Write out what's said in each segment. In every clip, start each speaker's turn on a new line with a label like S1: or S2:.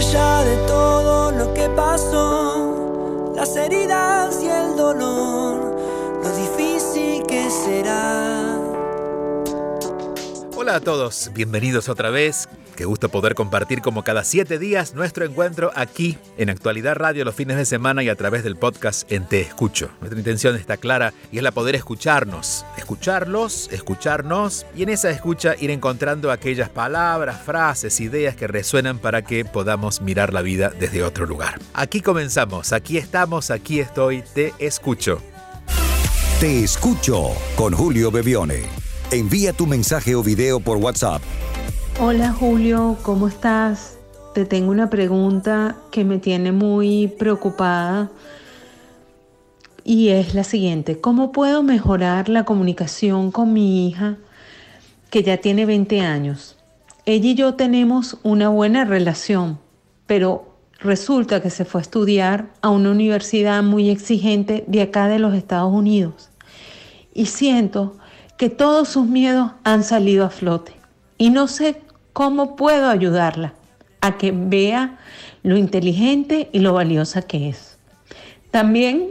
S1: allá de todo lo que pasó, las heridas y el dolor, lo difícil que será.
S2: Hola a todos, bienvenidos otra vez. Qué gusto poder compartir como cada siete días nuestro encuentro aquí en Actualidad Radio los fines de semana y a través del podcast en Te Escucho. Nuestra intención está clara y es la poder escucharnos, escucharlos, escucharnos y en esa escucha ir encontrando aquellas palabras, frases, ideas que resuenan para que podamos mirar la vida desde otro lugar. Aquí comenzamos, aquí estamos, aquí estoy, te escucho.
S3: Te escucho con Julio Bebione. Envía tu mensaje o video por WhatsApp
S4: Hola Julio, ¿cómo estás? Te tengo una pregunta que me tiene muy preocupada y es la siguiente. ¿Cómo puedo mejorar la comunicación con mi hija que ya tiene 20 años? Ella y yo tenemos una buena relación, pero resulta que se fue a estudiar a una universidad muy exigente de acá de los Estados Unidos y siento que todos sus miedos han salido a flote y no sé ¿Cómo puedo ayudarla a que vea lo inteligente y lo valiosa que es? También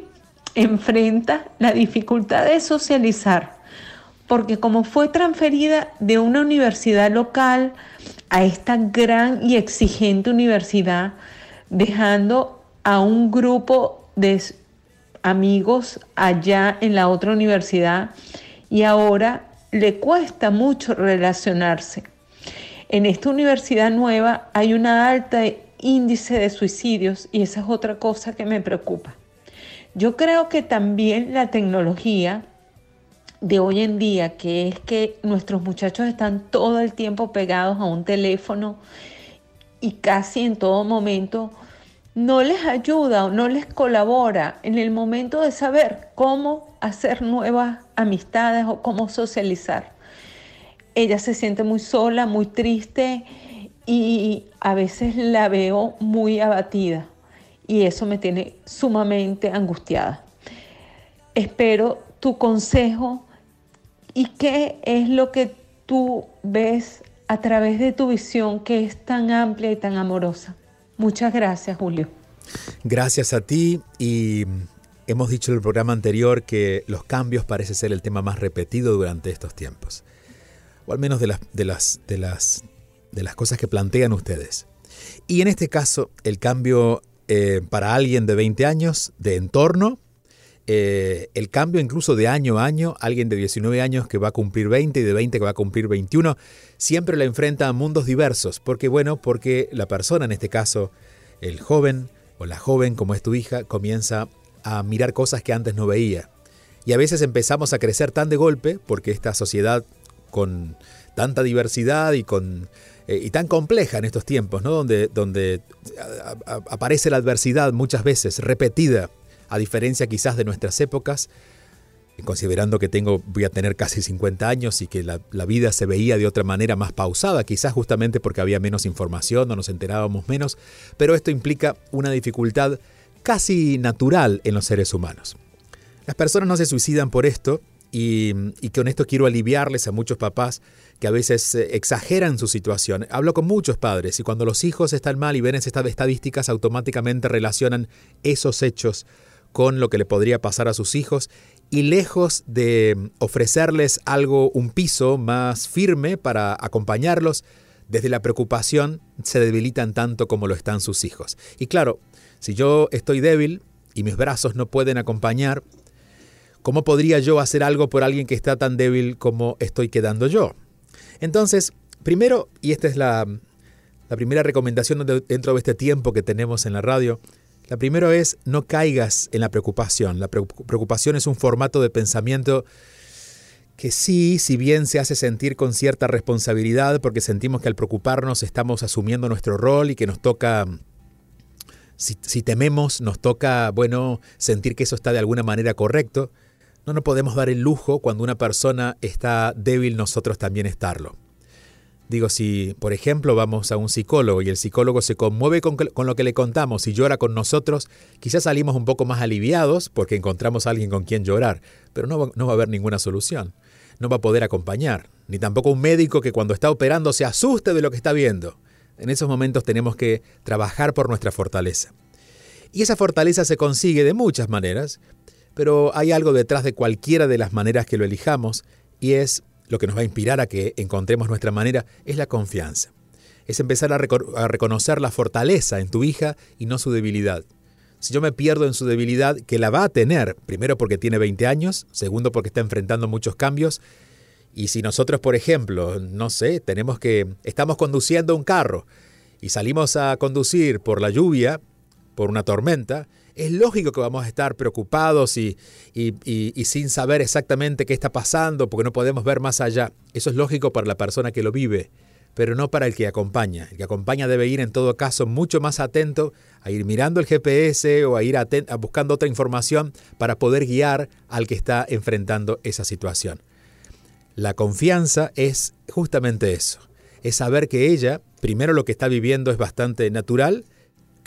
S4: enfrenta la dificultad de socializar, porque como fue transferida de una universidad local a esta gran y exigente universidad, dejando a un grupo de amigos allá en la otra universidad y ahora le cuesta mucho relacionarse en esta universidad nueva hay una alta índice de suicidios y esa es otra cosa que me preocupa. Yo creo que también la tecnología de hoy en día, que es que nuestros muchachos están todo el tiempo pegados a un teléfono y casi en todo momento, no les ayuda o no les colabora en el momento de saber cómo hacer nuevas amistades o cómo socializar ella se siente muy sola, muy triste y a veces la veo muy abatida y eso me tiene sumamente angustiada. Espero tu consejo y qué es lo que tú ves a través de tu visión que es tan amplia y tan amorosa. Muchas gracias, Julio.
S2: Gracias a ti y hemos dicho en el programa anterior que los cambios parece ser el tema más repetido durante estos tiempos o al menos de las, de las, de las, de las cosas que plantean ustedes. Y en este caso, el cambio eh, para alguien de 20 años de entorno, eh, el cambio incluso de año a año, alguien de 19 años que va a cumplir 20 y de 20 que va a cumplir 21, siempre la enfrenta a mundos diversos. porque bueno? Porque la persona, en este caso, el joven o la joven, como es tu hija, comienza a mirar cosas que antes no veía. Y a veces empezamos a crecer tan de golpe, porque esta sociedad con tanta diversidad y con eh, y tan compleja en estos tiempos, ¿no? Donde, donde aparece la adversidad muchas veces repetida, a diferencia quizás de nuestras épocas, considerando que tengo, voy a tener casi 50 años y que la, la, vida se veía de otra manera más pausada, quizás justamente porque había menos información o nos enterábamos menos, pero esto implica una dificultad casi natural en los seres humanos. Las personas no se suicidan por esto, y, con esto quiero aliviarles a muchos papás que a veces eh, exageran su situación. Hablo con muchos padres y cuando los hijos están mal y ven estas estadísticas, automáticamente relacionan esos hechos con lo que le podría pasar a sus hijos y lejos de ofrecerles algo, un piso más firme para acompañarlos, desde la preocupación se debilitan tanto como lo están sus hijos. Y claro, Si yo estoy débil y mis brazos no pueden acompañar, ¿cómo podría yo hacer algo por alguien que está tan débil como estoy quedando yo? Entonces, primero, y esta es la, la primera recomendación dentro de este tiempo que tenemos en la radio, la primera es no caigas en la preocupación. La preocupación es un formato de pensamiento que sí, si bien se hace sentir con cierta responsabilidad, porque sentimos que al preocuparnos estamos asumiendo nuestro rol y que nos toca, si, si, tememos, nos toca, bueno, sentir que eso está de alguna manera correcto, no nos podemos dar el lujo cuando una persona está débil nosotros también estarlo. Digo, si por ejemplo vamos a un psicólogo y el psicólogo se conmueve con, lo que le contamos y llora con nosotros, quizás salimos un poco más aliviados porque encontramos a alguien con quien llorar, pero no no va a haber ninguna solución. No va a poder acompañar, ni tampoco un médico que cuando está operando se asuste de lo que está viendo. En esos momentos tenemos que trabajar por nuestra fortaleza. Y esa fortaleza se consigue de muchas maneras, pero hay algo detrás de cualquiera de las maneras que lo elijamos y es lo que nos va a inspirar a que encontremos nuestra manera es la confianza. Es empezar a, reconocer la fortaleza en tu hija y no su debilidad. Si yo me pierdo en su debilidad, que la va a tener, primero porque tiene 20 años, segundo porque está enfrentando muchos cambios, y si nosotros, por ejemplo, no sé, tenemos que, estamos conduciendo un carro y salimos a conducir por la lluvia, por una tormenta, es lógico que vamos a estar preocupados y, sin saber exactamente qué está pasando porque no podemos ver más allá. Eso es lógico para la persona que lo vive, pero no para el que acompaña. El que acompaña debe ir en todo caso mucho más atento a ir mirando el GPS o a ir buscando otra información para poder guiar al que está enfrentando esa situación. La confianza es justamente eso, es saber que ella, primero lo que está viviendo es bastante natural,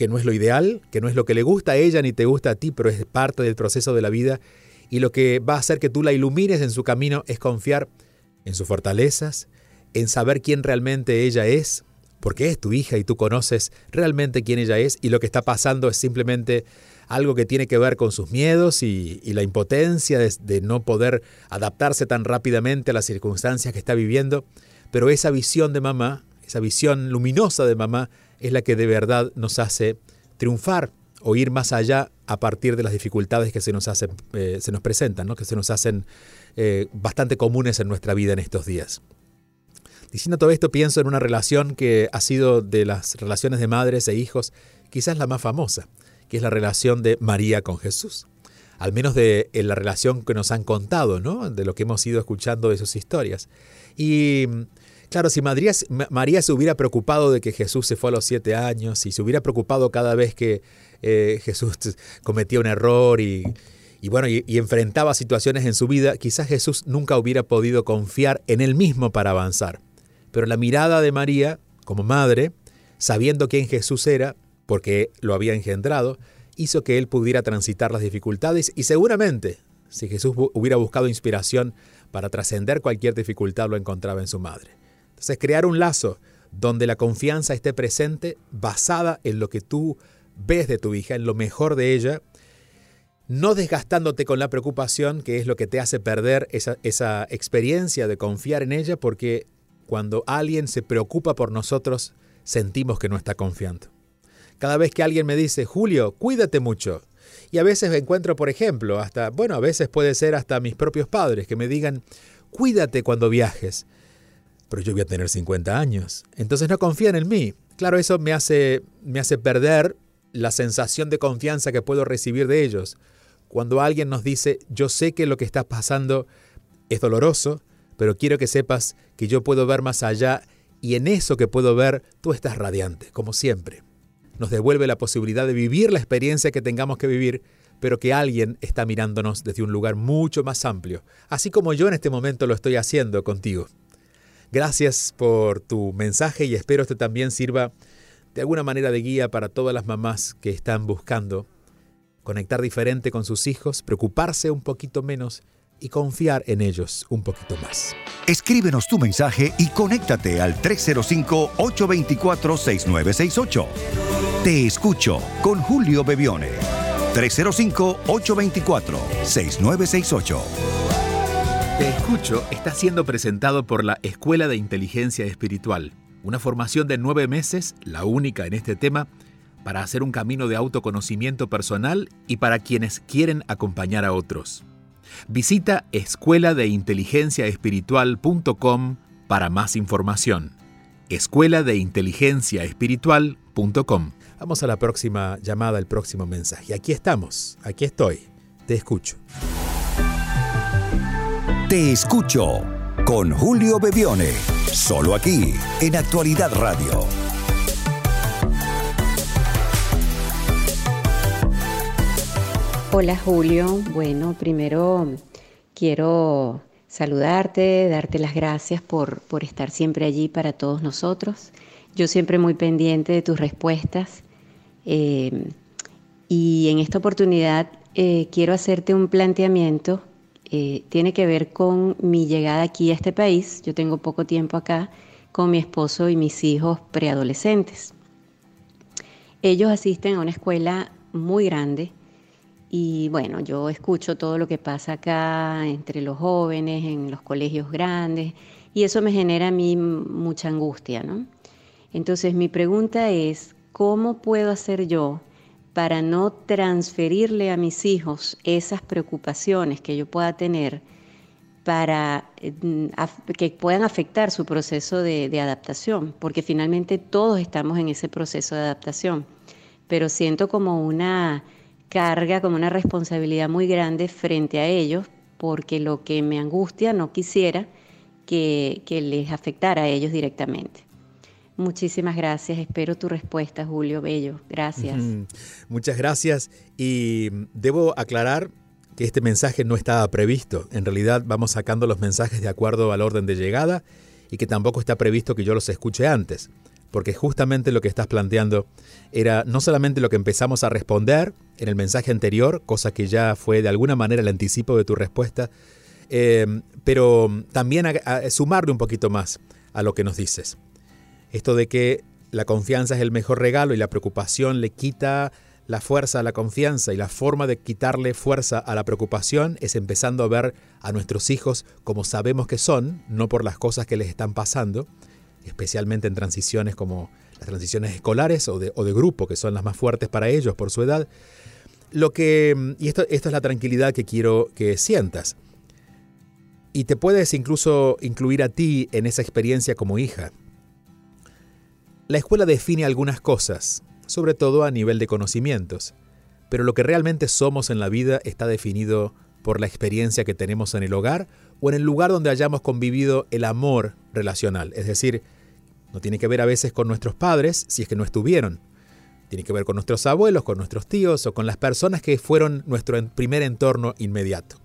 S2: que no es lo ideal, que no es lo que le gusta a ella ni te gusta a ti, pero es parte del proceso de la vida. Y lo que va a hacer que tú la ilumines en su camino es confiar en sus fortalezas, en saber quién realmente ella es, porque es tu hija y tú conoces realmente quién ella es y lo que está pasando es simplemente algo que tiene que ver con sus miedos y, la impotencia de, de no poder adaptarse tan rápidamente a las circunstancias que está viviendo, pero esa visión de mamá, esa visión luminosa de mamá, es la que de verdad nos hace triunfar o ir más allá a partir de las dificultades que se nos, hacen, eh, se nos presentan, ¿no? que se nos hacen eh, bastante comunes en nuestra vida en estos días. Diciendo todo esto, pienso en una relación que ha sido de las relaciones de madres e hijos, quizás la más famosa, que es la relación de María con Jesús. Al menos de la relación que nos han contado, ¿no? de lo que hemos ido escuchando de sus historias. Y Claro, si María, se hubiera preocupado de que Jesús se fue a los siete años, y se hubiera preocupado cada vez que eh, Jesús cometía un error y, bueno, y, enfrentaba situaciones en su vida, quizás Jesús nunca hubiera podido confiar en él mismo para avanzar. Pero la mirada de María, como madre, sabiendo quién Jesús era, porque lo había engendrado, hizo que él pudiera transitar las dificultades y seguramente, si Jesús hubiera buscado inspiración para trascender cualquier dificultad, lo encontraba en su madre. Entonces, crear un lazo donde la confianza esté presente, basada en lo que tú ves de tu hija, en lo mejor de ella, no desgastándote con la preocupación, que es lo que te hace perder esa, esa experiencia de confiar en ella, porque cuando alguien se preocupa por nosotros, sentimos que no está confiando. Cada vez que alguien me dice, Julio, cuídate mucho, y a veces encuentro, por ejemplo, hasta, bueno, a veces puede ser hasta mis propios padres que me digan, cuídate cuando viajes pero yo voy a tener 50 años. Entonces no confían en mí. Claro, eso me hace, me hace perder la sensación de confianza que puedo recibir de ellos. Cuando alguien nos dice, yo sé que lo que está pasando es doloroso, pero quiero que sepas que yo puedo ver más allá y en eso que puedo ver tú estás radiante, como siempre. Nos devuelve la posibilidad de vivir la experiencia que tengamos que vivir, pero que alguien está mirándonos desde un lugar mucho más amplio, así como yo en este momento lo estoy haciendo contigo. Gracias por tu mensaje y espero este también sirva de alguna manera de guía para todas las mamás que están buscando conectar diferente con sus hijos, preocuparse un poquito menos y confiar en ellos un poquito más.
S3: Escríbenos tu mensaje y conéctate al 305-824-6968. Te escucho con Julio Bebione. 305-824-6968.
S2: Te escucho está siendo presentado por la Escuela de Inteligencia Espiritual, una formación de nueve meses, la única en este tema, para hacer un camino de autoconocimiento personal y para quienes quieren acompañar a otros. Visita escuela de inteligencia espiritual.com para más información. Escuela de inteligencia espiritual.com. Vamos a la próxima llamada, el próximo mensaje. Aquí estamos, aquí estoy, te escucho.
S3: Te escucho con Julio Bebione, solo aquí en Actualidad Radio.
S5: Hola Julio, bueno, primero quiero saludarte, darte las gracias por, por estar siempre allí para todos nosotros. Yo siempre muy pendiente de tus respuestas. Eh, y en esta oportunidad eh, quiero hacerte un planteamiento. Eh, tiene que ver con mi llegada aquí a este país. Yo tengo poco tiempo acá con mi esposo y mis hijos preadolescentes. Ellos asisten a una escuela muy grande y bueno, yo escucho todo lo que pasa acá entre los jóvenes, en los colegios grandes, y eso me genera a mí mucha angustia, ¿no? Entonces mi pregunta es, ¿cómo puedo hacer yo para no transferirle a mis hijos esas preocupaciones que yo pueda tener para mm, que puedan afectar su proceso de, de adaptación? Porque finalmente todos estamos en ese proceso de adaptación, pero siento como una carga como una responsabilidad muy grande frente a ellos, porque lo que me angustia no quisiera que, les afectara a ellos directamente. Muchísimas gracias. Espero tu respuesta, Julio Bello. Gracias.
S2: Muchas gracias. Y debo aclarar que este mensaje no estaba previsto. En realidad vamos sacando los mensajes de acuerdo al orden de llegada y que tampoco está previsto que yo los escuche antes. Porque justamente lo que estás planteando era no solamente lo que empezamos a responder, en el mensaje anterior, cosa que ya fue de alguna manera el anticipo de tu respuesta, eh, pero también a, sumarle un poquito más a lo que nos dices. Esto de que la confianza es el mejor regalo y la preocupación le quita la fuerza a la confianza y la forma de quitarle fuerza a la preocupación es empezando a ver a nuestros hijos como sabemos que son, no por las cosas que les están pasando, especialmente en transiciones como las transiciones escolares o de, o de grupo, que son las más fuertes para ellos por su edad, lo que, y esto, esto es la tranquilidad que quiero que sientas. Y te puedes incluso incluir a ti en esa experiencia como hija. La escuela define algunas cosas, sobre todo a nivel de conocimientos, pero lo que realmente somos en la vida está definido por la experiencia que tenemos en el hogar o en el lugar donde hayamos convivido el amor relacional. Es decir, no tiene que ver a veces con nuestros padres si es que no estuvieron, tiene que ver con nuestros abuelos, con nuestros tíos o con las personas que fueron nuestro primer entorno inmediato.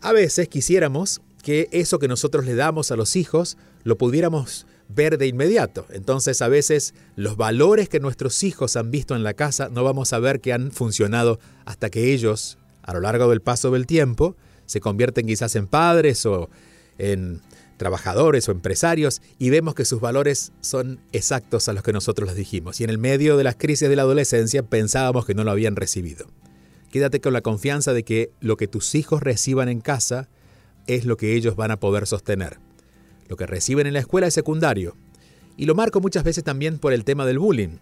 S2: A veces quisiéramos que eso que nosotros le damos a los hijos lo pudiéramos ver de inmediato. Entonces a veces los valores que nuestros hijos han visto en la casa no vamos a ver que han funcionado hasta que ellos, a lo largo del paso del tiempo, se convierten quizás en padres o en trabajadores o empresarios y vemos que sus valores son exactos a los que nosotros les dijimos. Y en el medio de las crisis de la adolescencia pensábamos que no lo habían recibido. Quédate con la confianza de que lo que tus hijos reciban en casa es lo que ellos van a poder sostener. Lo que reciben en la escuela es secundario. Y lo marco muchas veces también por el tema del bullying.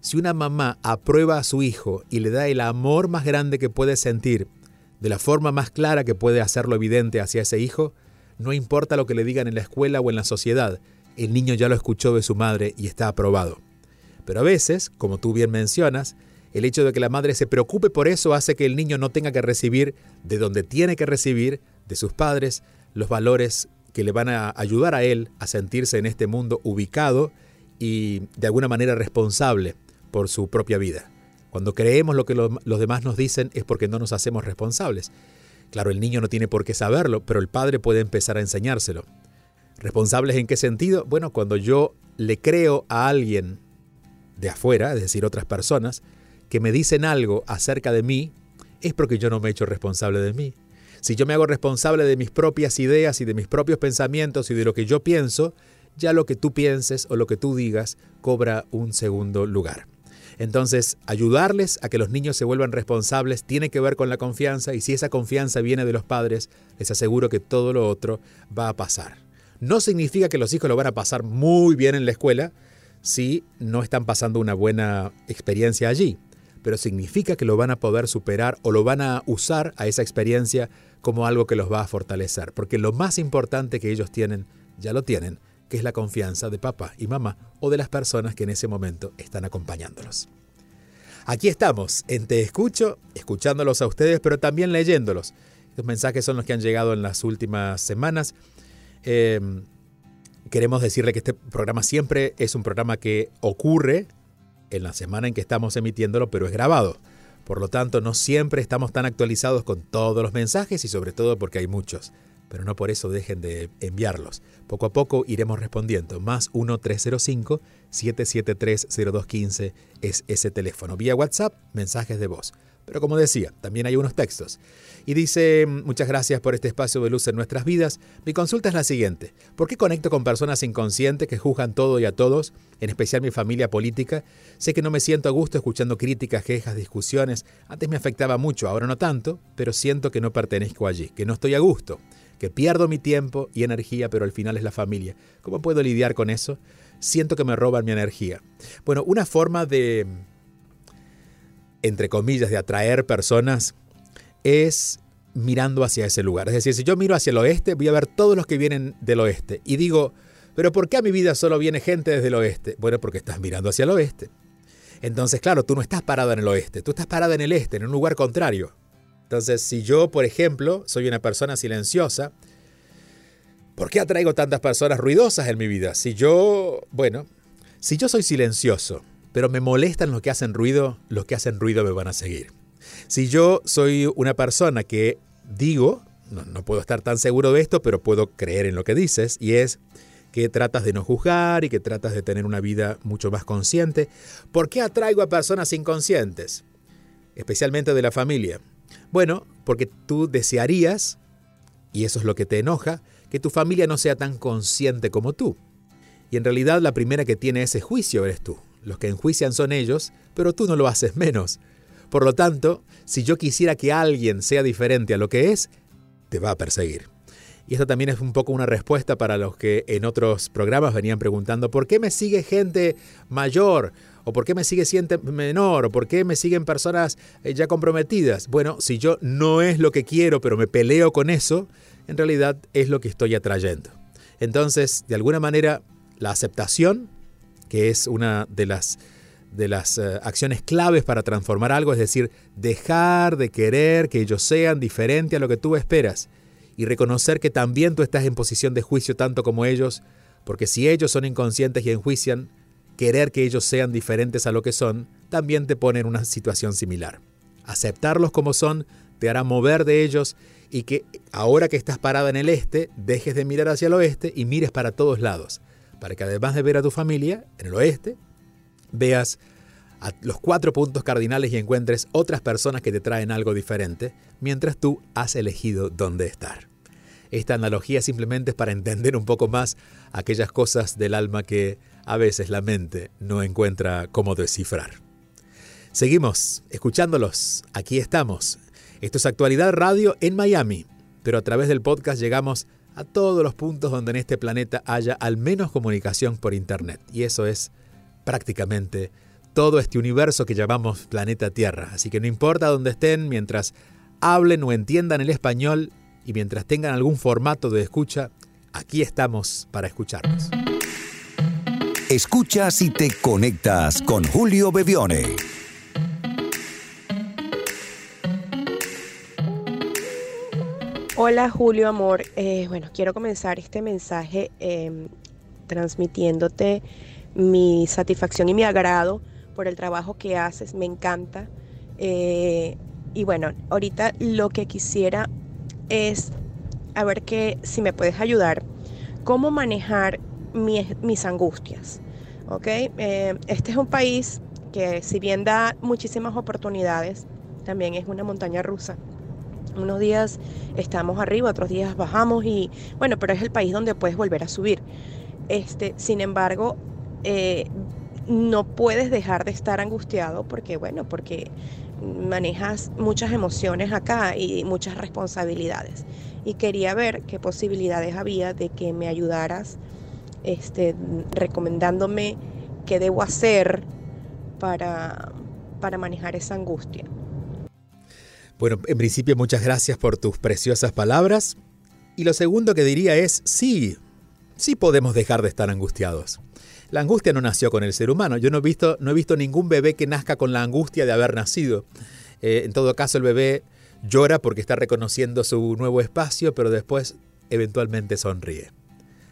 S2: Si una mamá aprueba a su hijo y le da el amor más grande que puede sentir, de la forma más clara que puede hacerlo evidente hacia ese hijo, no importa lo que le digan en la escuela o en la sociedad, el niño ya lo escuchó de su madre y está aprobado. Pero a veces, como tú bien mencionas, el hecho de que la madre se preocupe por eso hace que el niño no tenga que recibir de donde tiene que recibir, de sus padres, los valores que le van a ayudar a él a sentirse en este mundo ubicado y de alguna manera responsable por su propia vida. Cuando creemos lo que los demás nos dicen es porque no nos hacemos responsables. Claro, el niño no tiene por qué saberlo, pero el padre puede empezar a enseñárselo. ¿Responsables en qué sentido? Bueno, cuando yo le creo a alguien de afuera, es decir, otras personas, que me dicen algo acerca de mí, es porque yo no me he hecho responsable de mí. Si yo me hago responsable de mis propias ideas y de mis propios pensamientos y de lo que yo pienso, ya lo que tú pienses o lo que tú digas cobra un segundo lugar. Entonces, ayudarles a que los niños se vuelvan responsables tiene que ver con la confianza y si esa confianza viene de los padres, les aseguro que todo lo otro va a pasar. No significa que los hijos lo van a pasar muy bien en la escuela, si no están pasando una buena experiencia allí, pero significa que lo van a poder superar o lo van a usar a esa experiencia como algo que los va a fortalecer, porque lo más importante que ellos tienen, ya lo tienen, que es la confianza de papá y mamá o de las personas que en ese momento están acompañándolos. Aquí estamos, en Te Escucho, escuchándolos a ustedes, pero también leyéndolos. Estos mensajes son los que han llegado en las últimas semanas. Em, queremos decirle que este programa siempre es un programa que ocurre en la semana en que estamos emitiéndolo, pero es grabado. Por lo tanto, no siempre estamos tan actualizados con todos los mensajes y sobre todo porque hay muchos pero no por eso dejen de enviarlos. Poco a poco iremos respondiendo. Más 1-305-773-0215 es ese teléfono. Vía WhatsApp, mensajes de voz. Pero como decía, también hay unos textos. Y dice, muchas gracias por este espacio de luz en nuestras vidas. Mi consulta es la siguiente. ¿Por qué conecto con personas inconscientes que juzgan todo y a todos, en especial mi familia política? Sé que no me siento a gusto escuchando críticas, quejas, discusiones. Antes me afectaba mucho, ahora no tanto, pero siento que no pertenezco allí, que no estoy a gusto que pierdo mi tiempo y energía, pero al final es la familia. ¿Cómo puedo lidiar con eso? Siento que me roban mi energía. Bueno, una forma de, entre comillas, de atraer personas es mirando hacia ese lugar. Es decir, si yo miro hacia el oeste, voy a ver todos los que vienen del oeste. Y digo, pero ¿por qué a mi vida solo viene gente desde el oeste? Bueno, porque estás mirando hacia el oeste. Entonces, claro, tú no estás parado en el oeste, tú estás parado en el este, en un lugar contrario. Entonces, si yo, por ejemplo, soy una persona silenciosa, ¿por qué atraigo tantas personas ruidosas en mi vida? Si yo, bueno, si yo soy silencioso, pero me molestan los que hacen ruido, los que hacen ruido me van a seguir. Si yo soy una persona que digo, no, no, puedo estar tan seguro de esto, pero puedo creer en lo que dices, y es que tratas de no juzgar y que tratas de tener una vida mucho más consciente. ¿Por qué atraigo a personas inconscientes? Especialmente de la familia. Bueno, porque tú desearías, y eso es lo que te enoja, que tu familia no sea tan consciente como tú. Y en realidad la primera que tiene ese juicio eres tú. Los que enjuician son ellos, pero tú no lo haces menos. Por lo tanto, si yo quisiera que alguien sea diferente a lo que es, te va a perseguir. Y esto también es un poco una respuesta para los que en otros programas venían preguntando, ¿por qué me sigue gente mayor? ¿O por qué me sigue gente menor? ¿O por qué me siguen personas eh, ya comprometidas? Bueno, si yo no es lo que quiero, pero me peleo con eso, en realidad es lo que estoy atrayendo. Entonces, de alguna manera, la aceptación, que es una de las, de las eh, acciones claves para transformar algo, es decir, dejar de querer que ellos sean diferentes a lo que tú esperas y reconocer que también tú estás en posición de juicio tanto como ellos, porque si ellos son inconscientes y enjuician, querer que ellos sean diferentes a lo que son, también te pone en una situación similar. Aceptarlos como son te hará mover de ellos y que ahora que estás parada en el este, dejes de mirar hacia el oeste y mires para todos lados, para que además de ver a tu familia en el oeste, veas a los cuatro puntos cardinales y encuentres otras personas que te traen algo diferente, mientras tú has elegido dónde estar. Esta analogía simplemente es para entender un poco más aquellas cosas del alma que a veces la mente no encuentra cómo descifrar. Seguimos escuchándolos, aquí estamos. Esto es Actualidad Radio en Miami, pero a través del podcast llegamos a todos los puntos donde en este planeta haya al menos comunicación por Internet. Y eso es prácticamente todo este universo que llamamos planeta Tierra. Así que no importa dónde estén, mientras hablen o entiendan el español y mientras tengan algún formato de escucha, aquí estamos para escucharlos.
S3: Escuchas y te conectas con Julio Bebione.
S6: Hola Julio, amor. Eh, bueno, quiero comenzar este mensaje em, transmitiéndote mi satisfacción y mi agrado por el trabajo que haces. Me encanta. Eh, y bueno, ahorita lo que quisiera es a ver que si me puedes ayudar, cómo manejar mis, angustias. ¿okay? Eh, este es un país que si bien da muchísimas oportunidades, también es una montaña rusa. Unos días estamos arriba, otros días bajamos y bueno, pero es el país donde puedes volver a subir. Este, sin embargo, eh, no puedes dejar de estar angustiado porque, bueno, porque manejas muchas emociones acá y muchas responsabilidades. Y quería ver qué posibilidades había de que me ayudaras este, recomendándome qué debo hacer para, para manejar esa angustia.
S2: Bueno, en principio muchas gracias por tus preciosas palabras. Y lo segundo que diría es, sí, sí podemos dejar de estar angustiados. La angustia no nació con el ser humano. Yo no he visto, no he visto ningún bebé que nazca con la angustia de haber nacido. Eh, en todo caso, el bebé llora porque está reconociendo su nuevo espacio, pero después eventualmente sonríe.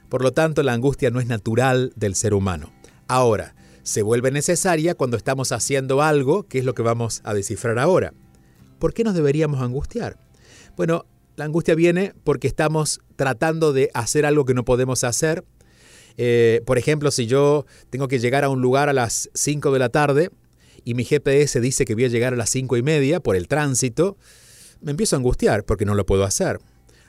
S2: Por lo tanto, la angustia no es natural del ser humano. Ahora, se vuelve necesaria cuando estamos haciendo algo, que es lo que vamos a descifrar ahora. ¿Por qué nos deberíamos angustiar? Bueno, la angustia viene porque estamos tratando de hacer algo que no podemos hacer. Eh, por ejemplo, si yo tengo que llegar a un lugar a las 5 de la tarde y mi GPS dice que voy a llegar a las 5 y media por el tránsito, me empiezo a angustiar porque no lo puedo hacer.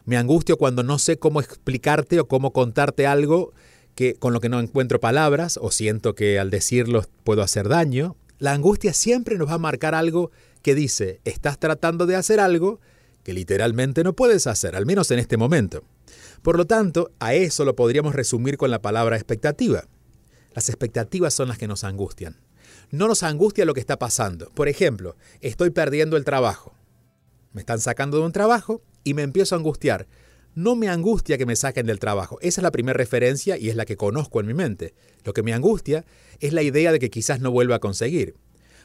S2: Me angustio cuando no sé cómo explicarte o cómo contarte algo que, con lo que no encuentro palabras o siento que al decirlo puedo hacer daño. La angustia siempre nos va a marcar algo que dice, estás tratando de hacer algo que literalmente no puedes hacer, al menos en este momento. Por lo tanto, a eso lo podríamos resumir con la palabra expectativa. Las expectativas son las que nos angustian. No nos angustia lo que está pasando. Por ejemplo, estoy perdiendo el trabajo. Me están sacando de un trabajo y me empiezo a angustiar. No me angustia que me saquen del trabajo. Esa es la primera referencia y es la que conozco en mi mente. Lo que me angustia es la idea de que quizás no vuelva a conseguir.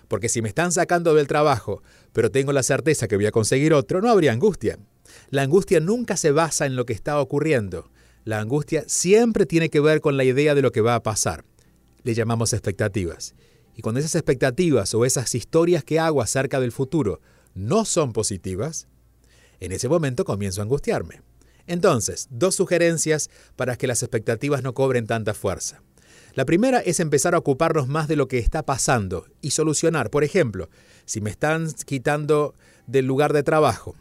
S2: Porque si me están sacando del trabajo, pero tengo la certeza que voy a conseguir otro, no habría angustia. La angustia nunca se basa en lo que está ocurriendo. La angustia siempre tiene que ver con la idea de lo que va a pasar. Le llamamos expectativas. Y cuando esas expectativas o esas historias que hago acerca del futuro no son positivas, en ese momento comienzo a angustiarme. Entonces, dos sugerencias para que las expectativas no cobren tanta fuerza. La primera es empezar a ocuparnos más de lo que está pasando y solucionar. Por ejemplo, si me están quitando del lugar de trabajo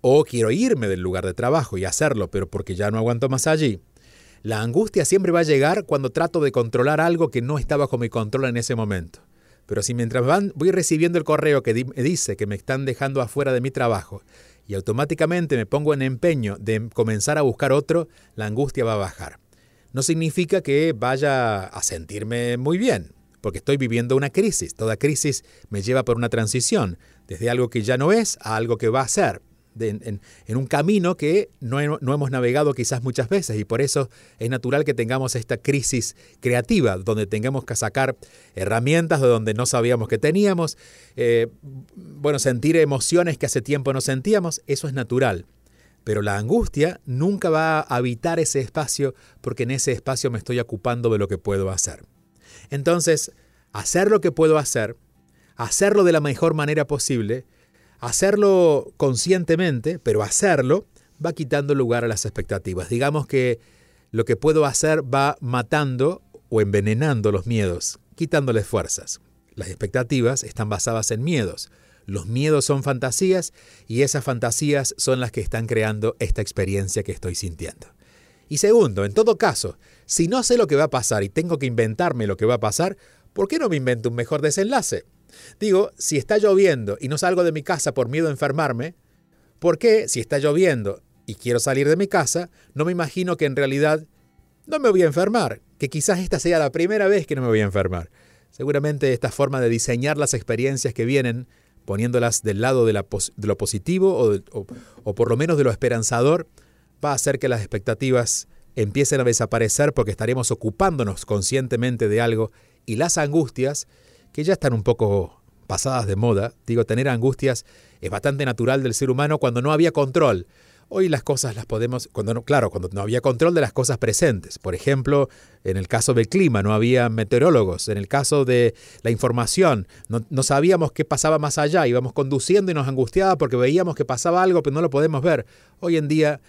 S2: o quiero irme del lugar de trabajo y hacerlo, pero porque ya no aguanto más allí, la angustia siempre va a llegar cuando trato de controlar algo que no está bajo mi control en ese momento. Pero si mientras van, voy recibiendo el correo que me dice que me están dejando afuera de mi trabajo y automáticamente me pongo en empeño de comenzar a buscar otro, la angustia va a bajar. No significa que vaya a sentirme muy bien, porque estoy viviendo una crisis. Toda crisis me lleva por una transición, desde algo que ya no es a algo que va a ser en, un camino que no, hemos navegado quizás muchas veces y por eso es natural que tengamos esta crisis creativa, donde tengamos que sacar herramientas de donde no sabíamos que teníamos, eh, bueno, sentir emociones que hace tiempo no sentíamos, eso es natural. Pero la angustia nunca va a habitar ese espacio porque en ese espacio me estoy ocupando de lo que puedo hacer. Entonces, hacer lo que puedo hacer, hacerlo de la mejor manera posible, Hacerlo conscientemente, pero hacerlo, va quitando lugar a las expectativas. Digamos que lo que puedo hacer va matando o envenenando los miedos, quitándoles fuerzas. Las expectativas están basadas en miedos. Los miedos son fantasías y esas fantasías son las que están creando esta experiencia que estoy sintiendo. Y segundo, en todo caso, si no sé lo que va a pasar y tengo que inventarme lo que va a pasar, ¿por qué no me invento un mejor desenlace? Digo, si está lloviendo y no salgo de mi casa por miedo a enfermarme, ¿por qué, si está lloviendo y quiero salir de mi casa, no me imagino que en realidad no me voy a enfermar? Que quizás esta sea la primera vez que no me voy a enfermar. Seguramente esta forma de diseñar las experiencias que vienen, poniéndolas del lado de, lo positivo o, o por lo menos de lo esperanzador, va a hacer que las expectativas empiecen a desaparecer porque estaremos ocupándonos conscientemente de algo y las angustias que ya están un poco pasadas de moda. Digo, tener angustias es bastante natural del ser humano cuando no había control. Hoy las cosas las podemos, cuando no, claro, cuando no había control de las cosas presentes. Por ejemplo, en el caso del clima no había meteorólogos, en el caso de la información no, sabíamos qué pasaba más allá, íbamos conduciendo y nos angustiaba porque veíamos que pasaba algo pero no lo podemos ver. Hoy en día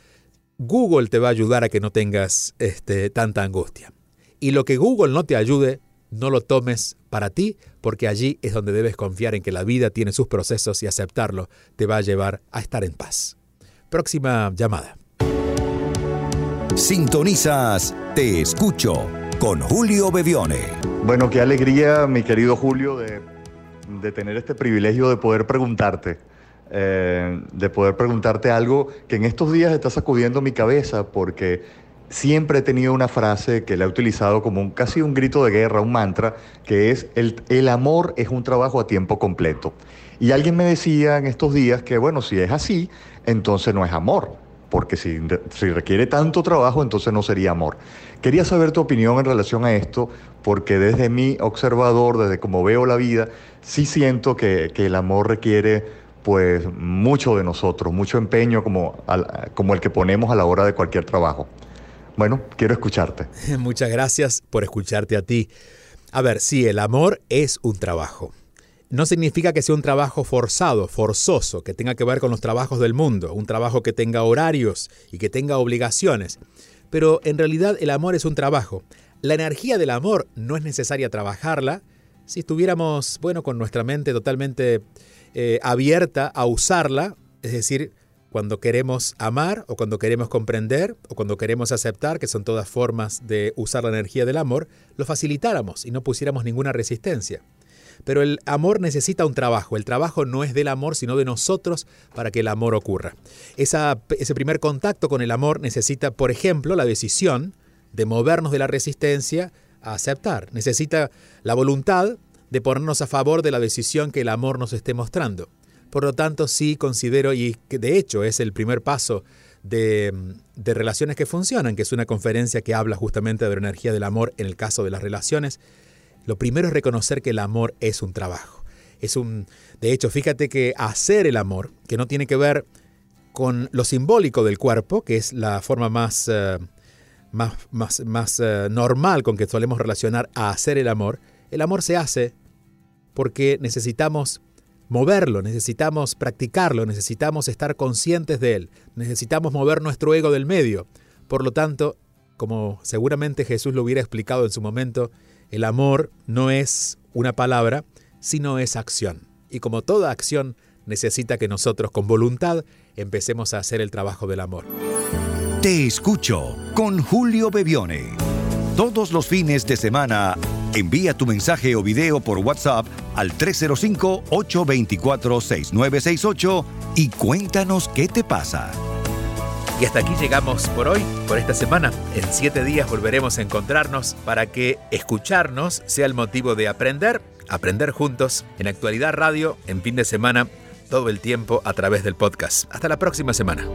S2: Google te va a ayudar a que no tengas este, tanta angustia. Y lo que Google no te ayude, no lo tomes para ti, porque allí es donde debes confiar en que la vida tiene sus procesos y aceptarlo te va a llevar a estar en paz. Próxima llamada.
S3: Sintonizas Te Escucho con Julio Bevione.
S7: Bueno, qué alegría, mi querido Julio, de, tener este privilegio de poder preguntarte. Eh, de poder preguntarte algo que en estos días está sacudiendo mi cabeza porque siempre he tenido una frase que la he utilizado como un, casi un grito de guerra, un mantra, que es el, el amor es un trabajo a tiempo completo. Y alguien me decía en estos días que, bueno, si es así, entonces no es amor, porque si, requiere tanto trabajo, entonces no sería amor. Quería saber tu opinión en relación a esto, porque desde mi observador, desde cómo veo la vida, sí siento que, el amor requiere pues mucho de nosotros, mucho empeño como, como el que ponemos a la hora de cualquier trabajo. Bueno, quiero escucharte.
S2: Muchas gracias por escucharte a ti. A ver, sí, el amor es un trabajo. No significa que sea un trabajo forzado, forzoso, que tenga que ver con los trabajos del mundo, un trabajo que tenga horarios y que tenga obligaciones. Pero en realidad el amor es un trabajo. La energía del amor no es necesaria trabajarla si estuviéramos, bueno, con nuestra mente totalmente eh, abierta a usarla, es decir, cuando queremos amar o cuando queremos comprender o cuando queremos aceptar, que son todas formas de usar la energía del amor, lo facilitáramos y no pusiéramos ninguna resistencia. Pero el amor necesita un trabajo. El trabajo no es del amor, sino de nosotros para que el amor ocurra. ese primer contacto con el amor necesita, por ejemplo, la decisión de movernos de la resistencia a aceptar. Necesita la voluntad de ponernos a favor de la decisión que el amor nos esté mostrando. Por lo tanto, sí considero, y de hecho es el primer paso de, de, relaciones que funcionan, que es una conferencia que habla justamente de la energía del amor en el caso de las relaciones, lo primero es reconocer que el amor es un trabajo. Es un, de hecho, fíjate que hacer el amor, que no tiene que ver con lo simbólico del cuerpo, que es la forma más, eh, más, más, más uh, normal con que solemos relacionar a hacer el amor, el amor se hace porque necesitamos moverlo, necesitamos practicarlo, necesitamos estar conscientes de él, necesitamos mover nuestro ego del medio. Por lo tanto, como seguramente Jesús lo hubiera explicado en su momento, el amor no es una palabra, sino es acción. Y como toda acción necesita que nosotros con voluntad empecemos a hacer el trabajo del amor.
S3: Te escucho con Julio Bebione. Todos los fines de semana Envía tu mensaje o video por WhatsApp al 305-824-6968 y cuéntanos qué te pasa.
S2: Y hasta aquí llegamos por hoy, por esta semana. En siete días volveremos a encontrarnos para que escucharnos sea el motivo de aprender, aprender juntos en actualidad radio, en fin de semana, todo el tiempo a través del podcast. Hasta la próxima semana.